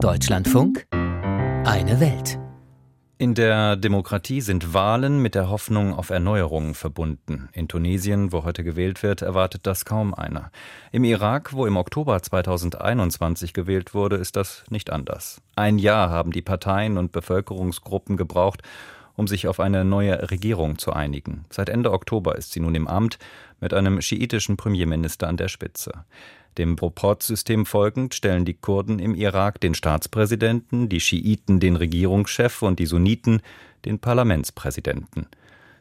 Deutschlandfunk Eine Welt. In der Demokratie sind Wahlen mit der Hoffnung auf Erneuerungen verbunden. In Tunesien, wo heute gewählt wird, erwartet das kaum einer. Im Irak, wo im Oktober 2021 gewählt wurde, ist das nicht anders. Ein Jahr haben die Parteien und Bevölkerungsgruppen gebraucht, um sich auf eine neue Regierung zu einigen. Seit Ende Oktober ist sie nun im Amt mit einem schiitischen Premierminister an der Spitze. Dem Proportsystem folgend stellen die Kurden im Irak den Staatspräsidenten, die Schiiten den Regierungschef und die Sunniten den Parlamentspräsidenten.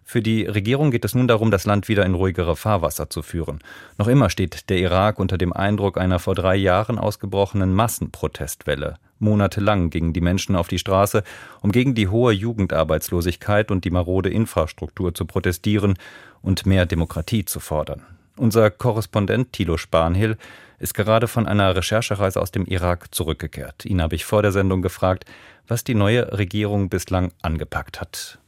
Für die Regierung geht es nun darum, das Land wieder in ruhigere Fahrwasser zu führen. Noch immer steht der Irak unter dem Eindruck einer vor drei Jahren ausgebrochenen Massenprotestwelle. Monatelang gingen die Menschen auf die Straße, um gegen die hohe Jugendarbeitslosigkeit und die marode Infrastruktur zu protestieren und mehr Demokratie zu fordern. Unser Korrespondent Thilo Spanhill ist gerade von einer Recherchereise aus dem Irak zurückgekehrt. Ihn habe ich vor der Sendung gefragt, was die neue Regierung bislang angepackt hat.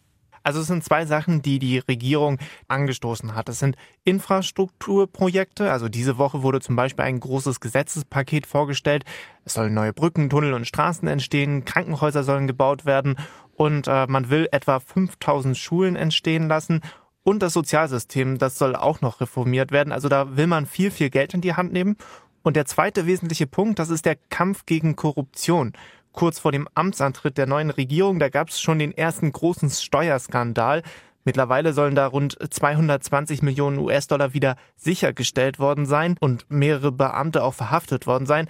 Also es sind zwei Sachen, die die Regierung angestoßen hat. Es sind Infrastrukturprojekte. Also diese Woche wurde zum Beispiel ein großes Gesetzespaket vorgestellt. Es sollen neue Brücken, Tunnel und Straßen entstehen. Krankenhäuser sollen gebaut werden. Und äh, man will etwa 5000 Schulen entstehen lassen. Und das Sozialsystem, das soll auch noch reformiert werden. Also da will man viel, viel Geld in die Hand nehmen. Und der zweite wesentliche Punkt, das ist der Kampf gegen Korruption kurz vor dem Amtsantritt der neuen Regierung. Da gab es schon den ersten großen Steuerskandal. Mittlerweile sollen da rund 220 Millionen US-Dollar wieder sichergestellt worden sein und mehrere Beamte auch verhaftet worden sein.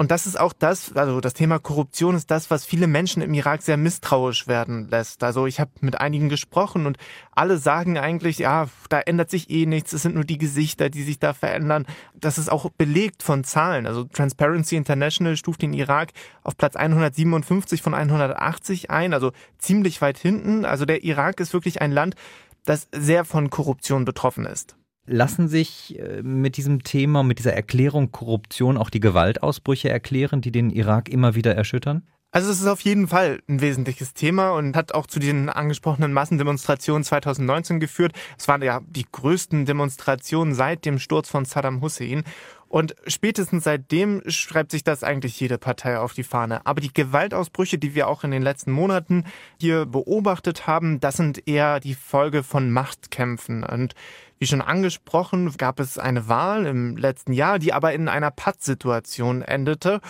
Und das ist auch das, also das Thema Korruption ist das, was viele Menschen im Irak sehr misstrauisch werden lässt. Also ich habe mit einigen gesprochen und alle sagen eigentlich, ja, da ändert sich eh nichts, es sind nur die Gesichter, die sich da verändern. Das ist auch belegt von Zahlen. Also Transparency International stuft den Irak auf Platz 157 von 180 ein, also ziemlich weit hinten. Also der Irak ist wirklich ein Land, das sehr von Korruption betroffen ist. Lassen sich äh, mit diesem Thema, mit dieser Erklärung Korruption auch die Gewaltausbrüche erklären, die den Irak immer wieder erschüttern? Also es ist auf jeden Fall ein wesentliches Thema und hat auch zu den angesprochenen Massendemonstrationen 2019 geführt. Es waren ja die größten Demonstrationen seit dem Sturz von Saddam Hussein. Und spätestens seitdem schreibt sich das eigentlich jede Partei auf die Fahne. Aber die Gewaltausbrüche, die wir auch in den letzten Monaten hier beobachtet haben, das sind eher die Folge von Machtkämpfen. Und wie schon angesprochen, gab es eine Wahl im letzten Jahr, die aber in einer Pattsituation endete.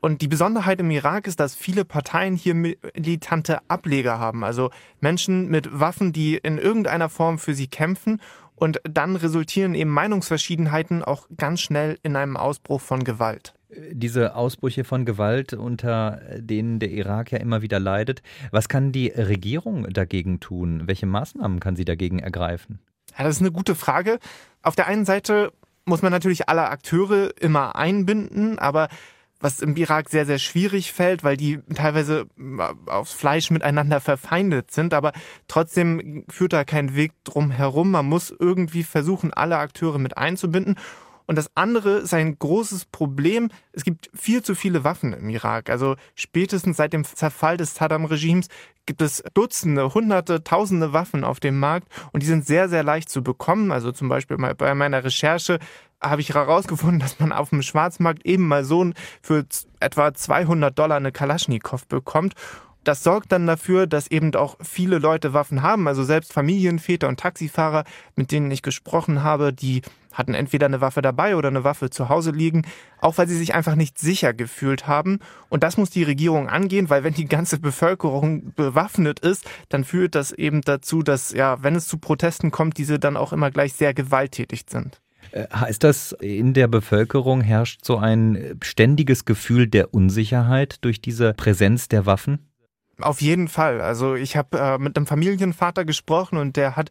Und die Besonderheit im Irak ist, dass viele Parteien hier militante Ableger haben, also Menschen mit Waffen, die in irgendeiner Form für sie kämpfen. Und dann resultieren eben Meinungsverschiedenheiten auch ganz schnell in einem Ausbruch von Gewalt diese Ausbrüche von Gewalt, unter denen der Irak ja immer wieder leidet. Was kann die Regierung dagegen tun? Welche Maßnahmen kann sie dagegen ergreifen? Ja, das ist eine gute Frage. Auf der einen Seite muss man natürlich alle Akteure immer einbinden, aber was im Irak sehr, sehr schwierig fällt, weil die teilweise äh, aufs Fleisch miteinander verfeindet sind, aber trotzdem führt da kein Weg drum herum. Man muss irgendwie versuchen, alle Akteure mit einzubinden. Und das andere ist ein großes Problem. Es gibt viel zu viele Waffen im Irak. Also spätestens seit dem Zerfall des Saddam-Regimes gibt es Dutzende, Hunderte, Tausende Waffen auf dem Markt und die sind sehr, sehr leicht zu bekommen. Also zum Beispiel bei meiner Recherche habe ich herausgefunden, dass man auf dem Schwarzmarkt eben mal so für etwa 200 Dollar eine Kalaschnikow bekommt. Das sorgt dann dafür, dass eben auch viele Leute Waffen haben. Also selbst Familienväter und Taxifahrer, mit denen ich gesprochen habe, die hatten entweder eine Waffe dabei oder eine Waffe zu Hause liegen, auch weil sie sich einfach nicht sicher gefühlt haben. Und das muss die Regierung angehen, weil wenn die ganze Bevölkerung bewaffnet ist, dann führt das eben dazu, dass, ja, wenn es zu Protesten kommt, diese dann auch immer gleich sehr gewalttätig sind. Äh, heißt das, in der Bevölkerung herrscht so ein ständiges Gefühl der Unsicherheit durch diese Präsenz der Waffen? Auf jeden Fall. Also ich habe äh, mit einem Familienvater gesprochen und der hat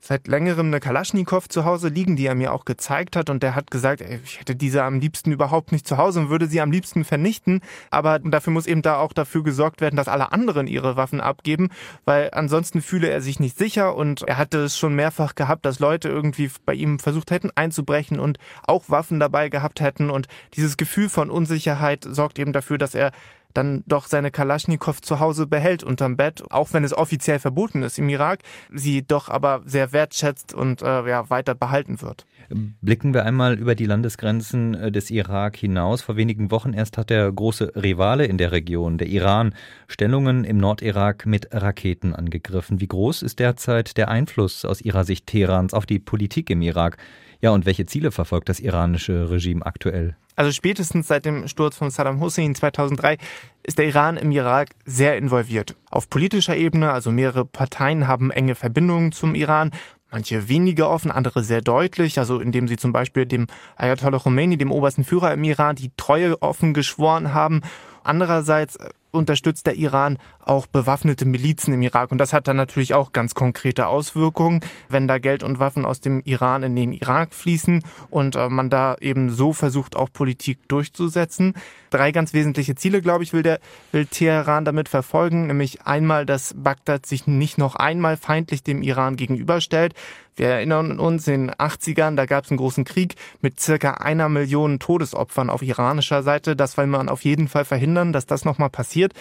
seit längerem eine Kalaschnikow zu Hause liegen, die er mir auch gezeigt hat. Und der hat gesagt, ey, ich hätte diese am liebsten überhaupt nicht zu Hause und würde sie am liebsten vernichten. Aber dafür muss eben da auch dafür gesorgt werden, dass alle anderen ihre Waffen abgeben, weil ansonsten fühle er sich nicht sicher. Und er hatte es schon mehrfach gehabt, dass Leute irgendwie bei ihm versucht hätten einzubrechen und auch Waffen dabei gehabt hätten. Und dieses Gefühl von Unsicherheit sorgt eben dafür, dass er dann doch seine Kalaschnikow zu Hause behält unterm Bett, auch wenn es offiziell verboten ist im Irak, sie doch aber sehr wertschätzt und äh, ja, weiter behalten wird. Blicken wir einmal über die Landesgrenzen äh, des Irak hinaus. Vor wenigen Wochen erst hat der große Rivale in der Region, der Iran, Stellungen im Nordirak mit Raketen angegriffen. Wie groß ist derzeit der Einfluss aus Ihrer Sicht Teherans auf die Politik im Irak? Ja, und welche Ziele verfolgt das iranische Regime aktuell? Also spätestens seit dem Sturz von Saddam Hussein 2003 ist der Iran im Irak sehr involviert. Auf politischer Ebene, also mehrere Parteien haben enge Verbindungen zum Iran. Manche weniger offen, andere sehr deutlich, also indem sie zum Beispiel dem Ayatollah Khomeini, dem obersten Führer im Iran, die Treue offen geschworen haben. Andererseits unterstützt der Iran auch bewaffnete Milizen im Irak. Und das hat dann natürlich auch ganz konkrete Auswirkungen, wenn da Geld und Waffen aus dem Iran in den Irak fließen und äh, man da eben so versucht, auch Politik durchzusetzen. Drei ganz wesentliche Ziele, glaube ich, will der, will Teheran damit verfolgen, nämlich einmal, dass Bagdad sich nicht noch einmal feindlich dem Iran gegenüberstellt. Wir erinnern uns in den 80ern, da gab es einen großen Krieg mit circa einer Million Todesopfern auf iranischer Seite. Das will man auf jeden Fall verhindern, dass das nochmal passiert.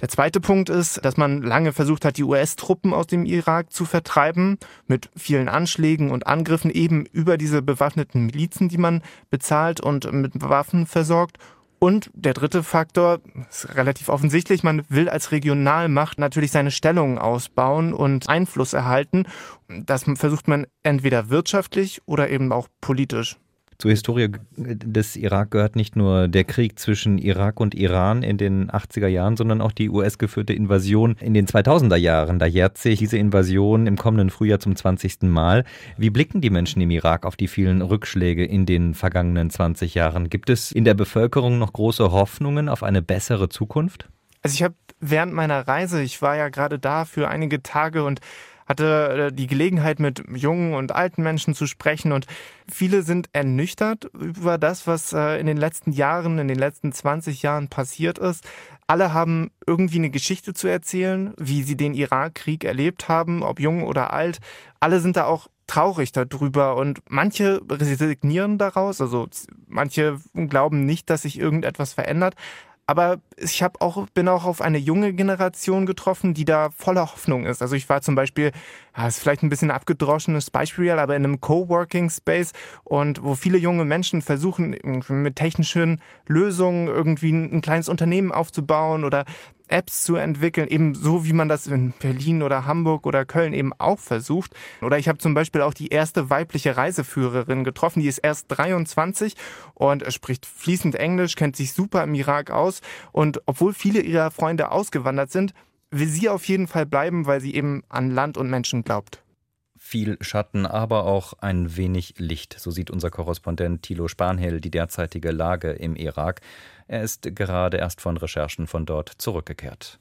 Der zweite Punkt ist, dass man lange versucht hat, die US-Truppen aus dem Irak zu vertreiben, mit vielen Anschlägen und Angriffen eben über diese bewaffneten Milizen, die man bezahlt und mit Waffen versorgt. Und der dritte Faktor ist relativ offensichtlich, man will als Regionalmacht natürlich seine Stellung ausbauen und Einfluss erhalten. Das versucht man entweder wirtschaftlich oder eben auch politisch. Zur Historie des Irak gehört nicht nur der Krieg zwischen Irak und Iran in den 80er Jahren, sondern auch die US-geführte Invasion in den 2000er Jahren. Da jährt sich diese Invasion im kommenden Frühjahr zum 20. Mal. Wie blicken die Menschen im Irak auf die vielen Rückschläge in den vergangenen 20 Jahren? Gibt es in der Bevölkerung noch große Hoffnungen auf eine bessere Zukunft? Also ich habe während meiner Reise, ich war ja gerade da für einige Tage und hatte äh, die Gelegenheit, mit jungen und alten Menschen zu sprechen und viele sind ernüchtert über das, was äh, in den letzten Jahren, in den letzten 20 Jahren passiert ist. Alle haben irgendwie eine Geschichte zu erzählen, wie sie den Irakkrieg erlebt haben, ob jung oder alt. Alle sind da auch traurig darüber und manche resignieren daraus, also manche glauben nicht, dass sich irgendetwas verändert, aber ich habe auch bin auch auf eine junge Generation getroffen, die da voller Hoffnung ist. Also ich war zum Beispiel, ja, ist vielleicht ein bisschen abgedroschenes Beispiel, aber in einem Coworking Space und wo viele junge Menschen versuchen mit technischen Lösungen irgendwie ein kleines Unternehmen aufzubauen oder Apps zu entwickeln, eben so wie man das in Berlin oder Hamburg oder Köln eben auch versucht. Oder ich habe zum Beispiel auch die erste weibliche Reiseführerin getroffen, die ist erst 23 und spricht fließend Englisch, kennt sich super im Irak aus und obwohl viele ihrer Freunde ausgewandert sind, will sie auf jeden Fall bleiben, weil sie eben an Land und Menschen glaubt viel Schatten, aber auch ein wenig Licht. So sieht unser Korrespondent Thilo Spanhill die derzeitige Lage im Irak. Er ist gerade erst von Recherchen von dort zurückgekehrt.